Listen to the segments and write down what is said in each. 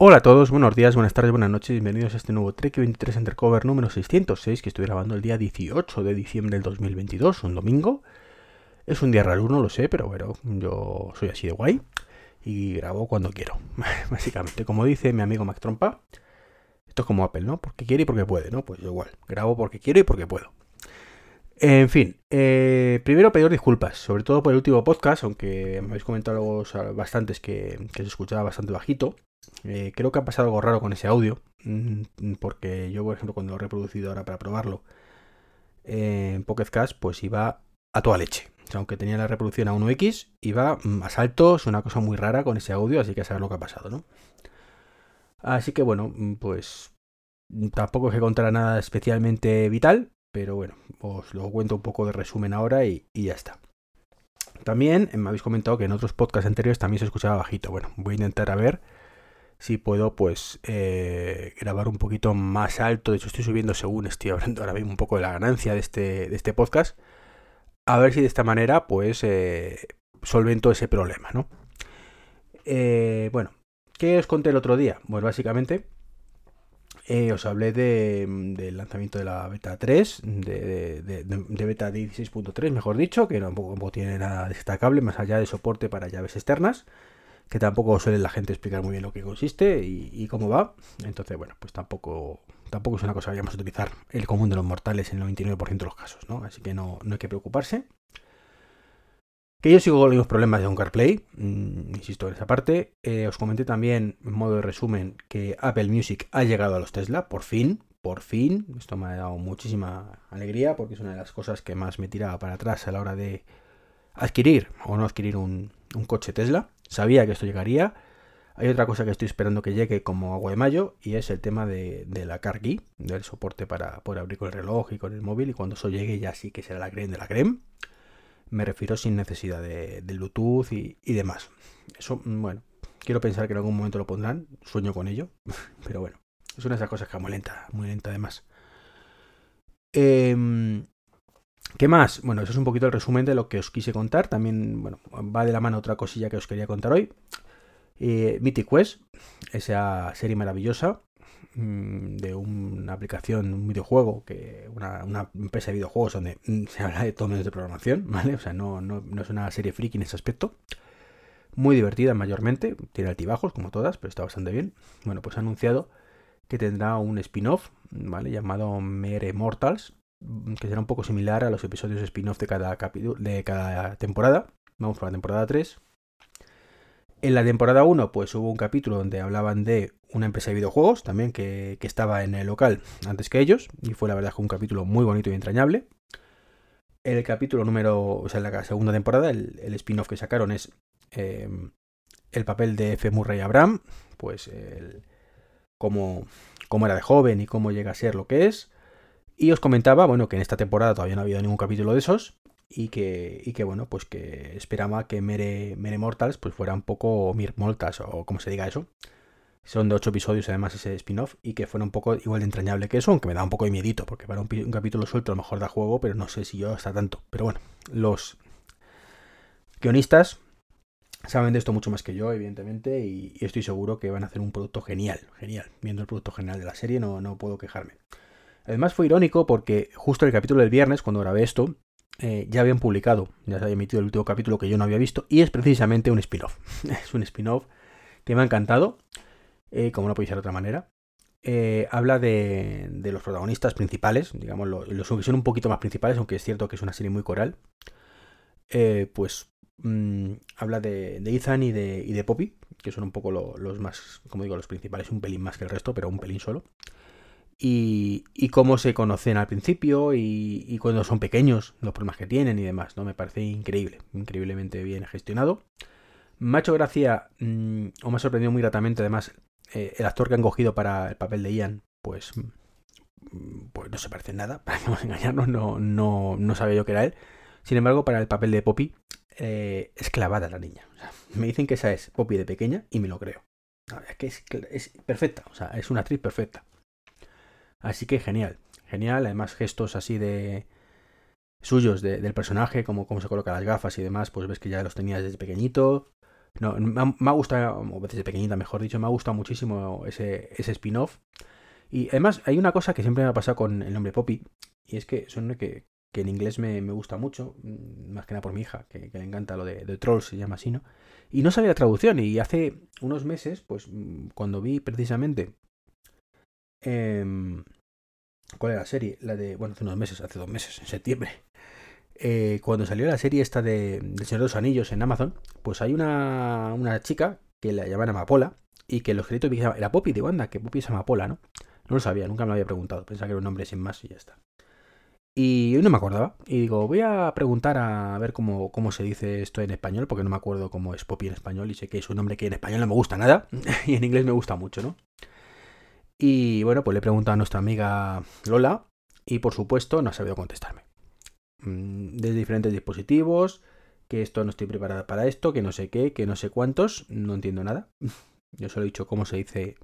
Hola a todos, buenos días, buenas tardes, buenas noches, bienvenidos a este nuevo Trek 23 Undercover número 606 que estoy grabando el día 18 de diciembre del 2022, un domingo. Es un día raro, no lo sé, pero bueno, yo soy así de guay y grabo cuando quiero, básicamente. Como dice mi amigo Mac Trompa, esto es como Apple, ¿no? Porque quiere y porque puede, ¿no? Pues igual, grabo porque quiero y porque puedo. En fin, eh, primero pedir disculpas, sobre todo por el último podcast, aunque me habéis comentado bastantes que, que se escuchaba bastante bajito. Eh, creo que ha pasado algo raro con ese audio, mm, porque yo, por ejemplo, cuando lo he reproducido ahora para probarlo en Pocket Cast, pues iba a toda leche. Aunque tenía la reproducción a 1x, iba mm, a saltos, una cosa muy rara con ese audio, así que a saber lo que ha pasado, ¿no? Así que bueno, mm, pues tampoco es que contar nada especialmente vital, pero bueno, os lo cuento un poco de resumen ahora y, y ya está. También me habéis comentado que en otros podcasts anteriores también se escuchaba bajito. Bueno, voy a intentar a ver si puedo pues eh, grabar un poquito más alto. De hecho estoy subiendo según estoy hablando ahora mismo un poco de la ganancia de este, de este podcast. A ver si de esta manera pues eh, solvento ese problema, ¿no? Eh, bueno, ¿qué os conté el otro día? Pues básicamente os hablé de, del lanzamiento de la beta 3, de, de, beta 16.3, mejor dicho, que tampoco tiene nada destacable más allá de soporte para llaves externas que tampoco suele la gente explicar muy bien lo que consiste y, cómo va. Entonces, bueno, pues tampoco, tampoco es una cosa que vayamos a utilizar el común de los mortales en el 99% de los casos, ¿no? Así que no, no hay que preocuparse. Que yo sigo con los problemas de un CarPlay, mm, insisto en esa parte. Eh, os comenté también, en modo de resumen, que Apple Music ha llegado a los Tesla, por fin, por fin. Esto me ha dado muchísima alegría porque es una de las cosas que más me tiraba para atrás a la hora de adquirir o no adquirir un coche Tesla. Sabía que esto llegaría. Hay otra cosa que estoy esperando que llegue como agua de mayo y es el tema de, la car key, del soporte para poder abrir con el reloj y con el móvil y cuando eso llegue ya sí que será la creme de la creme. Me refiero sin necesidad de, Bluetooth y, demás. Eso, mm, bueno, quiero pensar que en algún momento lo pondrán, sueño con ello, pero bueno, es una de esas cosas que va muy lenta, muy lenta además. ¿Qué más? Bueno, eso es un poquito el resumen de lo que os quise contar. También, bueno, va de la mano otra cosilla que os quería contar hoy. Eh, Mythic Quest, esa serie maravillosa mm, de una aplicación, un videojuego, que una, empresa de videojuegos donde mm, se habla de todo de programación, ¿vale? O sea, no, no, no, es una serie friki en ese aspecto. Muy divertida mayormente, tiene altibajos como todas, pero está bastante bien. Bueno, pues ha anunciado que tendrá un spin-off, ¿vale? Llamado Mere Mortals, que será un poco similar a los episodios spin-off de cada de cada temporada. Vamos por la temporada 3. En la temporada 1, pues hubo un capítulo donde hablaban de una empresa de videojuegos, también que, estaba en el local antes que ellos, y fue la verdad que un capítulo muy bonito y entrañable. El capítulo número, o sea, la segunda temporada, el, spin-off que sacaron es em, el papel de F. Murray Abraham, pues el, cómo, cómo era de joven y cómo llega a ser lo que es. Y os comentaba, bueno, que en esta temporada todavía no ha habido ningún capítulo de esos. Y que, y que bueno, pues que esperaba que Mere, Mere Mortals pues fuera un poco Mir Mortals, o como se diga eso. Son de ocho episodios además ese spin-off y que fuera un poco igual de entrañable que eso, aunque me da un poco de miedito, porque para un, capítulo suelto a lo mejor da juego, pero no sé si yo hasta tanto. Pero bueno, los guionistas saben de esto mucho más que yo, evidentemente, y, estoy seguro que van a hacer un producto genial, genial. Viendo el producto genial de la serie no, no puedo quejarme. Además fue irónico porque justo el capítulo del viernes, cuando grabé esto, eh, ya habían publicado, ya se había emitido el último capítulo que yo no había visto, y es precisamente un spin-off. es un spin-off que me ha encantado, eh, como no puede ser de otra manera. Eh, habla de, los protagonistas principales, digamos, los, que son un poquito más principales, aunque es cierto que es una serie muy coral. pues mm, habla de, Ethan de, y de Poppy, que son un poco los más, como digo, los principales, un pelín más que el resto, pero un pelín solo y, cómo se conocen al principio y, cuando son pequeños, los problemas que tienen y demás, ¿no? Me parece increíble, increíblemente bien gestionado. Hecho gracia, mm, o me ha sorprendido muy gratamente además, eh, el actor que han cogido para el papel de Ian, pues, mm, pues no se parece en nada, para que engañarnos, no, no, no sabía yo que era él. Sin embargo, para el papel de Poppy, eh, es clavada la niña. me dicen que esa es Poppy de pequeña y me lo creo. Es que es, es perfecta, o sea, es una actriz perfecta. Así que genial, genial. Además, gestos así de suyos del personaje, como cómo se coloca las gafas y demás, pues ves que ya los tenía desde pequeñito. No, me ha, gustado, o desde pequeñita mejor dicho, me ha gustado muchísimo ese, ese spin-off. Y además hay una cosa que siempre me ha pasado con el nombre Poppy, y es que son que, que en inglés me, gusta mucho, mm, más que nada por mi hija, que, le encanta lo de, de, Trolls, se llama así, ¿no? Y no sabía la traducción, y hace unos meses, pues mm, cuando vi precisamente... Em, ¿Cuál era la serie? La de, bueno, hace unos meses, hace dos meses, en septiembre. Eh, cuando salió la serie esta de, de Señor de los Anillos en Amazon, pues hay una, una chica que la llaman Amapola y que los créditos era Poppy de Wanda, que Poppy es Amapola, ¿no? No lo sabía, nunca me lo había preguntado. Pensaba que era un nombre sin más y ya está. Y hoy no me acordaba. Y digo, voy a preguntar a ver cómo, cómo se dice esto en español, porque no me acuerdo cómo es Poppy en español y sé que es un nombre que en español no me gusta nada y en inglés me gusta mucho, ¿no? Y bueno, pues le he preguntado a nuestra amiga Lola y por supuesto no ha sabido contestarme. Mm, desde diferentes dispositivos, que esto no estoy preparada para esto, que no sé qué, que no sé cuántos, no entiendo nada. Yo solo he dicho cómo se dice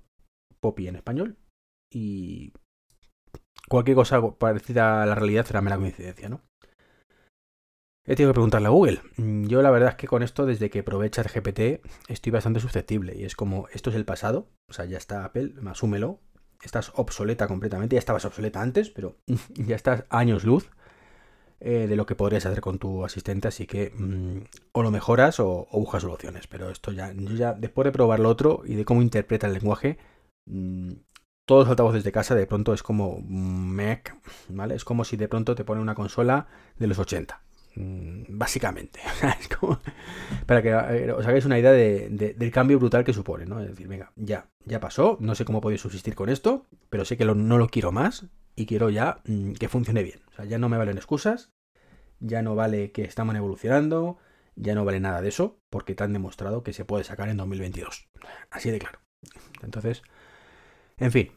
Poppy en español y cualquier cosa parecida a la realidad será mera coincidencia, ¿no? He tenido que preguntarle a Google. Mm, yo la verdad es que con esto, desde que probé ChatGPT, estoy bastante susceptible. Y es como, esto es el pasado, o sea, ya está Apple, asúmelo. Estás obsoleta completamente, ya estabas obsoleta antes, pero ya estás años luz eh, de lo que podrías hacer con tu asistente, así que mm, o lo mejoras o, buscas soluciones. Pero esto ya, yo ya, después de probar lo otro y de cómo interpreta el lenguaje, mm, todos los altavoces de casa de pronto es como Mac, ¿vale? Es como si de pronto te pone una consola de los 80. Mm, básicamente, para que eh, os hagáis una idea del cambio brutal que supone, ¿no? Es decir, venga, ya, ya pasó, no sé cómo podéis subsistir con esto, pero sé que no lo quiero más y quiero ya mm, que funcione bien. O sea, ya no me valen excusas, ya no vale que estamos evolucionando, ya no vale nada de eso, porque te han demostrado que se puede sacar en 2022. Así de claro. Entonces, en fin.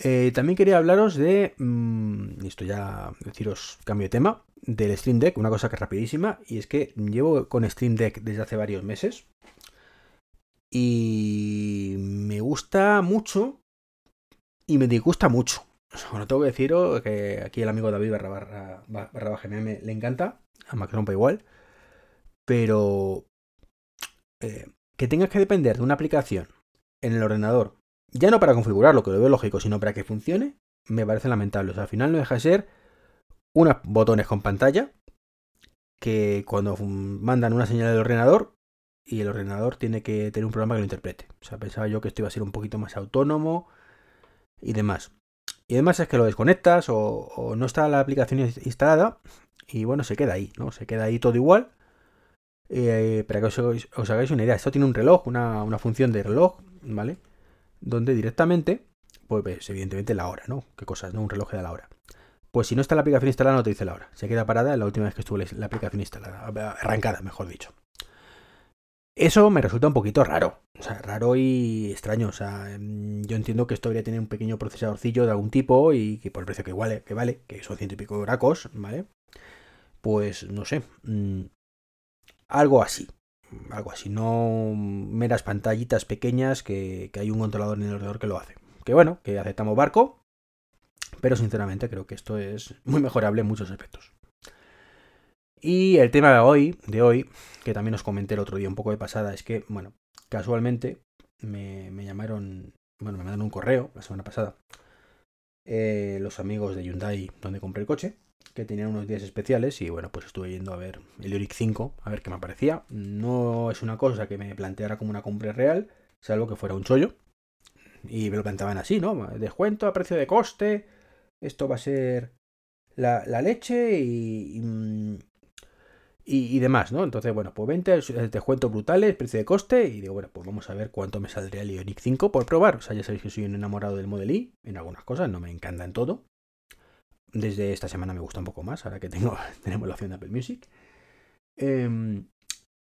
Eh, también quería hablaros de, mm, esto ya deciros cambio de tema, del Stream Deck, una cosa que es rapidísima, y es que llevo con Stream Deck desde hace varios meses. Y me gusta mucho y me disgusta mucho. Bueno, tengo que deciros que aquí el amigo David barra barra, le encanta, a Macrompa igual, pero eh, que tengas que depender de una aplicación en el ordenador, ya no para configurarlo, que lo veo lógico, sino para que funcione, me parece lamentable. O sea, al final no deja de ser unos botones con pantalla que cuando mandan una señal del ordenador y el ordenador tiene que tener un programa que lo interprete. O sea, pensaba yo que esto iba a ser un poquito más autónomo y demás. Y además es que lo desconectas o, no está la aplicación instalada y bueno, se queda ahí, ¿no? Se queda ahí todo igual. Eh, para que os, hagáis una idea, esto tiene un reloj, una, función de reloj, ¿vale? Donde directamente, pues evidentemente la hora, ¿no? ¿Qué cosas, no? Un reloj de la hora. Pues si no está la aplicación instalada, no te dice la hora. Se queda parada la última vez que estuvo la aplicación instalada, arrancada, mejor dicho. Eso me resulta un poquito raro, o sea, raro y extraño. O sea, em, yo entiendo que esto debería tener un pequeño procesadorcillo de algún tipo y que por el precio que vale, que vale, que son ciento y pico oracos, ¿vale? Pues no sé, mm, algo así, algo así, no meras pantallitas pequeñas que, que hay un controlador en el ordenador que lo hace. Que bueno, que aceptamos barco, pero sinceramente creo que esto es muy mejorable en muchos aspectos. Y el tema de hoy, de hoy, que también os comenté el otro día un poco de pasada, es que, bueno, casualmente me, llamaron, bueno, me mandaron un correo la semana pasada, eh, los amigos de Hyundai donde compré el coche, que tenían unos días especiales y bueno, pues estuve yendo a ver el Ioniq 5, a ver qué me parecía. No es una cosa que me planteara como una compra real, salvo que fuera un chollo. Y me lo planteaban así, ¿no? Descuento a precio de coste, esto va a ser la, leche y, mm, y, demás, ¿no? Entonces, bueno, pues 20 descuentos brutales, precio de coste, y digo, bueno, pues vamos a ver cuánto me saldría el Ioniq 5 por probar. O sea, ya sabéis que soy un enamorado del Model I, en algunas cosas, no me encanta en todo. Desde esta semana me gusta un poco más, ahora que tengo, tenemos la opción de Apple Music. Em,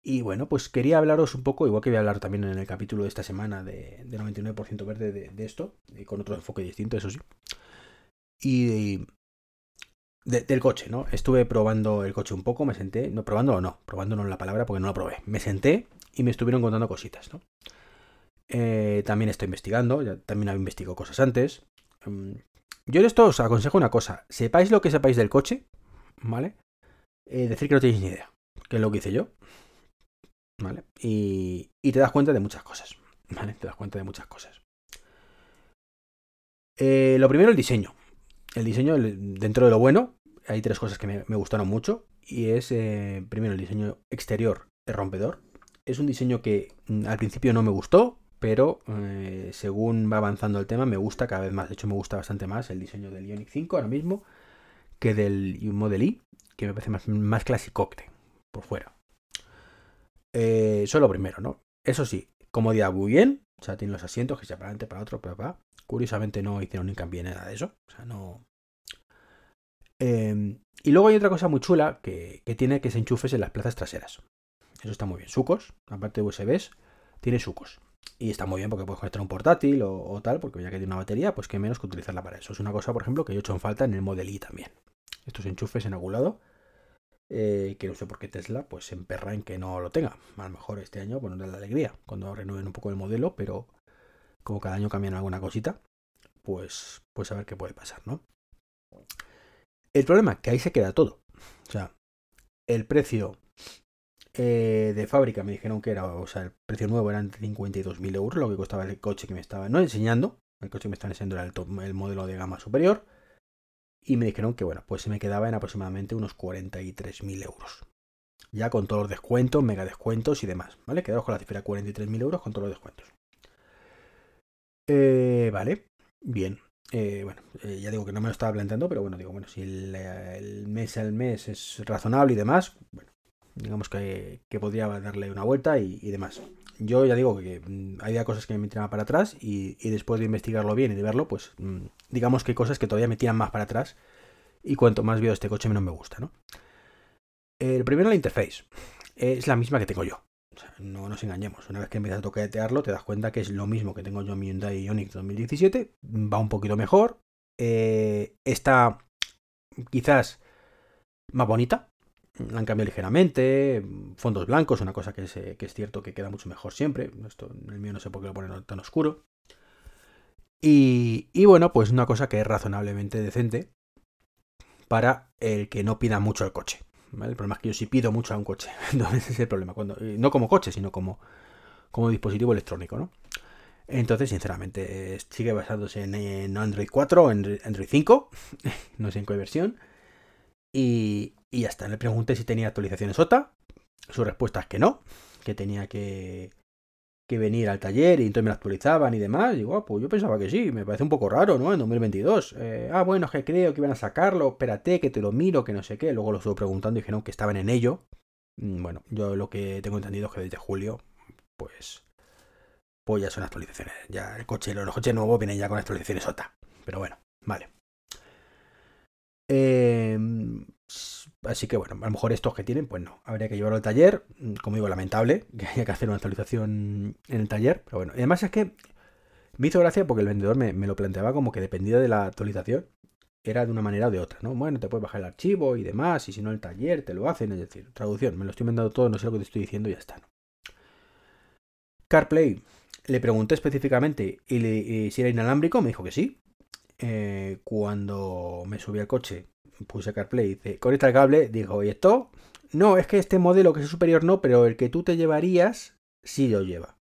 y bueno, pues quería hablaros un poco, igual que voy a hablar también en el capítulo de esta semana de, 99% verde de, esto, y con otro enfoque distinto, eso sí. Y del coche, ¿no? Estuve probando el coche un poco, me senté, no probándolo no, probándolo en la palabra porque no lo probé. Me senté y me estuvieron contando cositas, ¿no? Eh, también estoy investigando, ya, también había investigado cosas antes. Mm, yo de esto os aconsejo una cosa, sepáis lo que sepáis del coche, ¿vale? Eh, decir que no tenéis ni idea, que es lo que hice yo. ¿vale? Y, y te das cuenta de muchas cosas, ¿vale? Te das cuenta de muchas cosas. Eh, lo primero, el diseño. El diseño, dentro de lo bueno, hay tres cosas que me, gustaron mucho. Y es, eh, primero, el diseño exterior es rompedor. Es un diseño que mm, al principio no me gustó, pero eh, según va avanzando el tema me gusta cada vez más. De hecho, me gusta bastante más el diseño del Ionic 5 ahora mismo que del Model I, que me parece más, más clasicote por fuera. Eh, eso es lo primero, ¿no? Eso sí, comodidad muy bien. O sea, tiene los asientos que se para adelante, para otro, para para. Curiosamente no hicieron ni cambio nada de eso. O sea, no. Em, y luego hay otra cosa muy chula que, tiene que se enchufes en las plazas traseras. Eso está muy bien. Sucos, aparte de USBs, tiene sucos. Y está muy bien porque puedes conectar un portátil o, tal, porque ya que tiene una batería, pues que menos que utilizarla para eso. Es una cosa, por ejemplo, que yo he hecho en falta en el Model I también. Estos enchufes en algún lado. Eh, que no sé por qué Tesla pues se emperra en que no lo tenga. A lo mejor este año, bueno, da la alegría cuando renueven un poco el modelo, pero como cada año cambian alguna cosita, pues, pues a ver qué puede pasar, ¿no? El problema es que ahí se queda todo. O sea, el precio eh, de fábrica me dijeron que era, o sea, el precio nuevo eran 52.000 euros, lo que costaba el coche que me estaba, no enseñando, el coche que me están enseñando era el, el modelo de gama superior, y me dijeron que, bueno, pues se me quedaba en aproximadamente unos 43.000 euros. Ya con todos los descuentos, mega descuentos y demás, ¿vale? Quedaros con la cifra de 43.000 euros con todos los descuentos. Eh, vale, bien. Eh, bueno, eh, ya digo que no me lo estaba planteando, pero bueno, digo, bueno, si el, mes al mes es razonable y demás, bueno, digamos que, podría darle una vuelta y, demás. Yo ya digo que mm, había cosas que me tiraban para atrás y, después de investigarlo bien y de verlo, pues mm, digamos que hay cosas que todavía me tiran más para atrás y cuanto más veo este coche menos me gusta, ¿no? El primero, la interface. Es la misma que tengo yo. No nos engañemos. Una vez que empiezas a toquetearlo, te das cuenta que es lo mismo que tengo yo en mi Hyundai Ioniq 2017. Va un poquito mejor. Eh, está quizás más bonita la han cambiado ligeramente, fondos blancos, una cosa que es, que es cierto que queda mucho mejor siempre. Esto, el mío no sé por qué lo ponen tan oscuro. Y, y, bueno, pues una cosa que es razonablemente decente para el que no pida mucho el coche. El problema es que yo sí pido mucho a un coche. Entonces ese es el problema. Cuando, no como coche, sino como, como dispositivo electrónico, ¿no? Entonces, sinceramente, sigue basándose en, Android 4 o en Android 5. no sé en qué versión. Y, y ya está. Le pregunté si tenía actualizaciones OTA. Su respuesta es que no, que tenía que, que venir al taller y entonces me la actualizaban y demás. Digo, ah, pues yo pensaba que sí, me parece un poco raro, ¿no? En 2022. Eh, ah, bueno, es que creo que iban a sacarlo, espérate, que te lo miro, que no sé qué. Luego lo estuve preguntando y dijeron que estaban en ello. Mm, bueno, yo lo que tengo entendido es que desde julio, pues, pues ya son actualizaciones. Ya el coche, los coches nuevos vienen ya con actualizaciones OTA. Pero bueno, vale. Eh, Así que bueno, a lo mejor estos que tienen, pues no. Habría que llevarlo al taller. Mm, como digo, lamentable que haya que hacer una actualización en el taller. Pero bueno, y además es que me hizo gracia porque el vendedor me, lo planteaba como que dependía de la actualización. Era de una manera o de otra, ¿no? Bueno, te puedes bajar el archivo y demás, y si no el taller te lo hacen, es decir, traducción, me lo estoy mandando todo, no sé lo que te estoy diciendo y ya está. CarPlay, le pregunté específicamente y, si era inalámbrico, me dijo que sí. Eh, cuando me subí al coche puse CarPlay, dice, conecta el cable, dijo, ¿y esto? No, es que este modelo que es superior no, pero el que tú te llevarías sí lo lleva.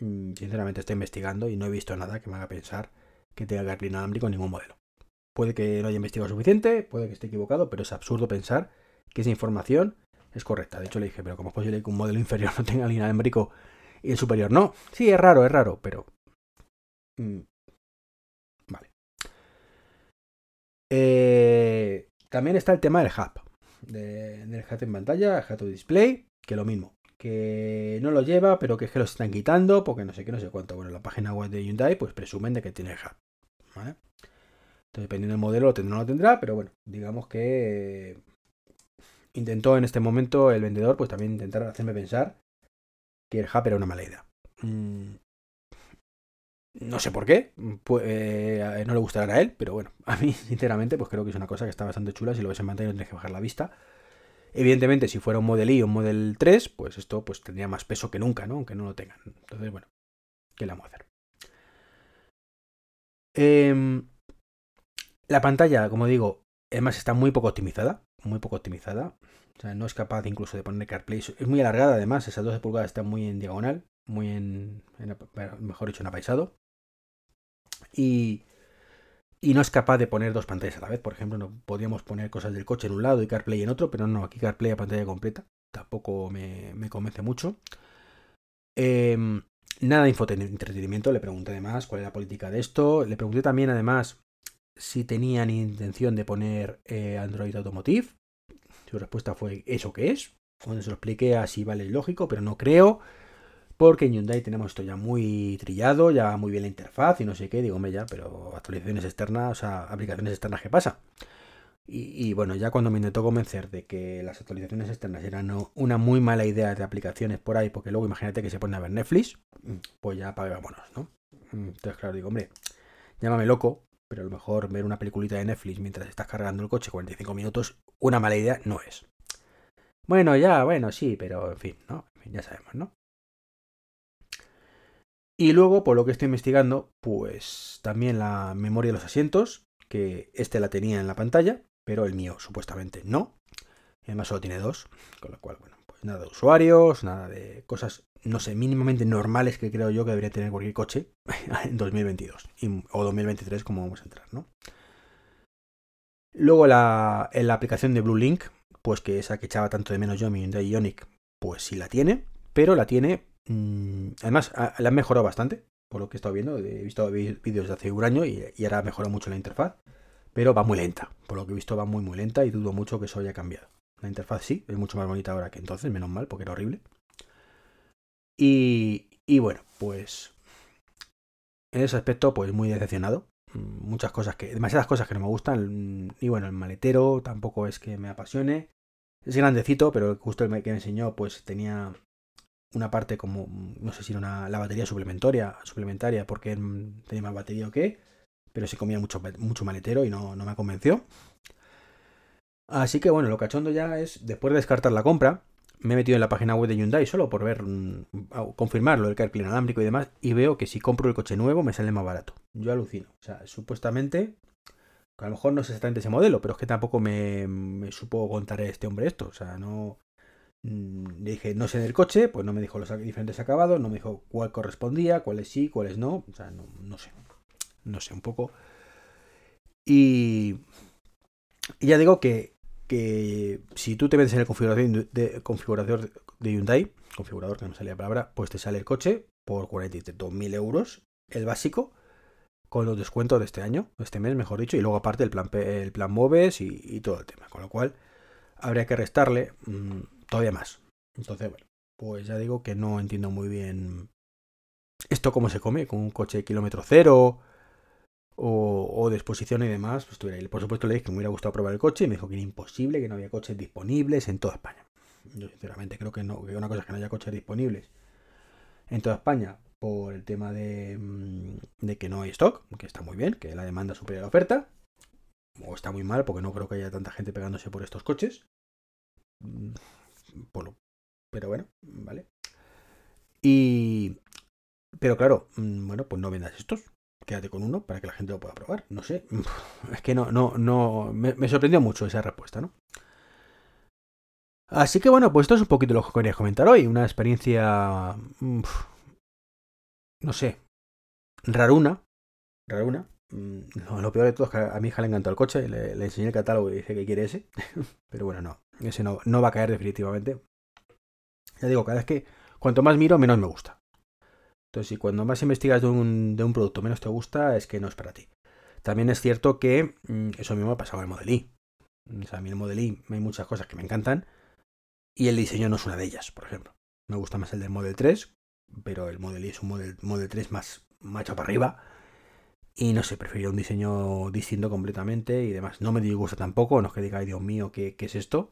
Mm, sinceramente estoy investigando y no he visto nada que me haga pensar que tenga CarPlay inalámbrico en ningún modelo. Puede que no haya investigado suficiente, puede que esté equivocado, pero es absurdo pensar que esa información es correcta. De hecho le dije, pero ¿cómo es posible que un modelo inferior no tenga el inalámbrico y el superior no? Sí, es raro, es raro, pero... Mm, vale. Eh, también está el tema del hub, de, del hub en pantalla, el hub display, que lo mismo, que no lo lleva, pero que es que lo están quitando, porque no sé qué, no sé cuánto. Bueno, la página web de Hyundai, pues presumen de que tiene el hub, Entonces, dependiendo del modelo, lo tendrá o no lo tendrá, pero bueno, digamos que intentó en este momento el vendedor, pues también intentar hacerme pensar que el hub era una mala idea. No sé por qué, pues, eh, no le gustará a él, pero bueno, a mí sinceramente pues creo que es una cosa que está bastante chula, si lo ves en pantalla no tienes que bajar la vista. Evidentemente si fuera un Model I o un Model 3, pues esto pues tendría más peso que nunca, ¿no? Aunque no lo tengan. Entonces, bueno, ¿qué le vamos a hacer? Em, la pantalla, como digo, además está muy poco optimizada, muy poco optimizada. O sea, no es capaz incluso de poner CarPlay. Es muy alargada además, esas 12 pulgadas están muy en diagonal, muy en, mejor dicho, en apaisado. Y, y no es capaz de poner dos pantallas a la vez. Por ejemplo, no podríamos poner cosas del coche en un lado y CarPlay en otro, pero no, aquí CarPlay a pantalla completa. Tampoco me, me convence mucho. Eh, nada de entretenimiento, le pregunté además cuál es la política de esto. Le pregunté también además si tenían intención de poner eh, Android Automotive. Su respuesta fue ¿eso qué es? Cuando se lo expliqué así vale lógico, pero no creo. Porque en Hyundai tenemos esto ya muy trillado, ya muy bien la interfaz y no sé qué. Digo, me ya, pero actualizaciones externas, o sea, aplicaciones externas, ¿qué pasa? Y, bueno, ya cuando me intentó convencer de que las actualizaciones externas eran una muy mala idea de aplicaciones por ahí, porque luego imagínate que se pone a ver Netflix, pues ya vámonos, ¿no? Entonces, claro, digo, hombre, llámame loco, pero a lo mejor ver una peliculita de Netflix mientras estás cargando el coche 45 minutos, una mala idea no es. Bueno, ya, bueno, sí, pero en fin, ¿no? En fin, ya sabemos, ¿no? Y luego, por lo que estoy investigando, pues también la memoria de los asientos, que este la tenía en la pantalla, pero el mío supuestamente no. Además solo tiene dos, con lo cual, bueno, pues nada de usuarios, nada de cosas, no sé, mínimamente normales que creo yo que debería tener cualquier coche en 2022 o 2023 como vamos a entrar, ¿no? Luego la, en la aplicación de Blue Link, pues que esa que echaba tanto de menos yo, mi Hyundai Ioniq, pues sí la tiene, pero la tiene, mm, además la han mejorado bastante, por lo que he estado viendo, he visto vídeos de hace un año y, ahora ha mejorado mucho la interfaz pero va muy lenta. Por lo que he visto va muy muy lenta y dudo mucho que eso haya cambiado. La interfaz sí, es mucho más bonita ahora que entonces, menos mal, porque era horrible. Y, y bueno, pues en ese aspecto, pues muy decepcionado. Mm, muchas cosas que, demasiadas cosas que no me gustan. Y bueno, el maletero tampoco es que me apasione. Es grandecito, pero justo el que me enseñó, pues tenía una parte como, no sé si era una, la batería suplementaria, suplementaria, porque tenía más batería o qué pero se comía mucho, mucho maletero y no, me convenció. Así que bueno, lo cachondo ya es, después de descartar la compra, me he metido en la página web de Hyundai solo por ver, mm, confirmarlo, el CarPlay inalámbrico y demás, y veo que si compro el coche nuevo me sale más barato. Yo alucino. O sea, supuestamente, a lo mejor no es exactamente ese modelo, pero es que tampoco me, me supo contar este hombre esto. O sea, no... Mm, dije, no sé del coche, pues no me dijo los diferentes acabados, no me dijo cuál correspondía, cuáles sí, cuáles no. O sea, no, no sé no sé, un poco. Y, ya digo que, que, si tú te metes en el configurador de, configurador de Hyundai, configurador que no salía la palabra, pues te sale el coche por 42.000 euros, el básico, con los descuentos de este año, este mes, mejor dicho, y luego aparte el plan, el plan Moves y, todo el tema. Con lo cual, habría que restarle mm, todavía más. Entonces, bueno, pues ya digo que no entiendo muy bien esto cómo se come, con un coche de kilómetro cero o, de exposición y demás, pues estuviera ahí. Por supuesto le dije que me hubiera gustado probar el coche y me dijo que era imposible, que no había coches disponibles en toda España. Yo sinceramente creo que no, que una cosa es que no haya coches disponibles en toda España por el tema de, mm, de que no hay stock, que está muy bien, que la demanda supera la oferta, o está muy mal porque no creo que haya tanta gente pegándose por estos coches. Mm, pero bueno, vale. Y... Pero claro, mm, bueno, pues no vendas estos quédate con uno para que la gente lo pueda probar. No sé, es que no, no, no, me, sorprendió mucho esa respuesta, ¿no? Así que bueno, pues esto es un poquito lo que quería comentar hoy. Una experiencia, no sé, raruna, raruna. Mm, lo peor de todo es que a mi hija le encantó el coche, le, enseñé el catálogo y dice que quiere ese. Pero bueno, no, ese no, no va a caer definitivamente. Ya digo, cada vez que cuanto más miro, menos me gusta. Entonces, si cuando más investigas de un, de un producto menos te gusta, es que no es para ti. También es cierto que mm, eso mismo ha pasado en el Model I. O sea, a mí el Model I hay muchas cosas que me encantan y el diseño no es una de ellas, por ejemplo. Me gusta más el del Model 3, pero el Model I es un Model, Model 3 más macho para arriba. Y no sé, prefiero un diseño distinto completamente y demás. No me disgusta tampoco, no es que diga, ay Dios mío, ¿qué, qué es esto?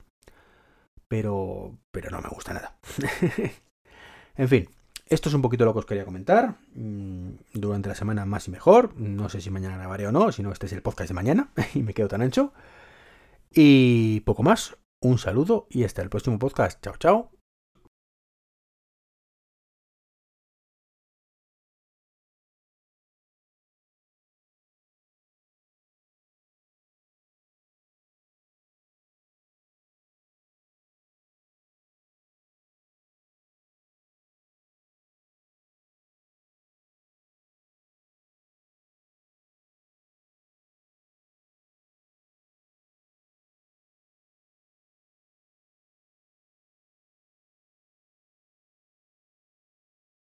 Pero, pero no me gusta nada. en fin, esto es un poquito lo que os quería comentar. Mm, durante la semana más y mejor. No sé si mañana grabaré o no, si no, este es el podcast de mañana y me quedo tan ancho. Y poco más. Un saludo y hasta el próximo podcast. Chao, chao.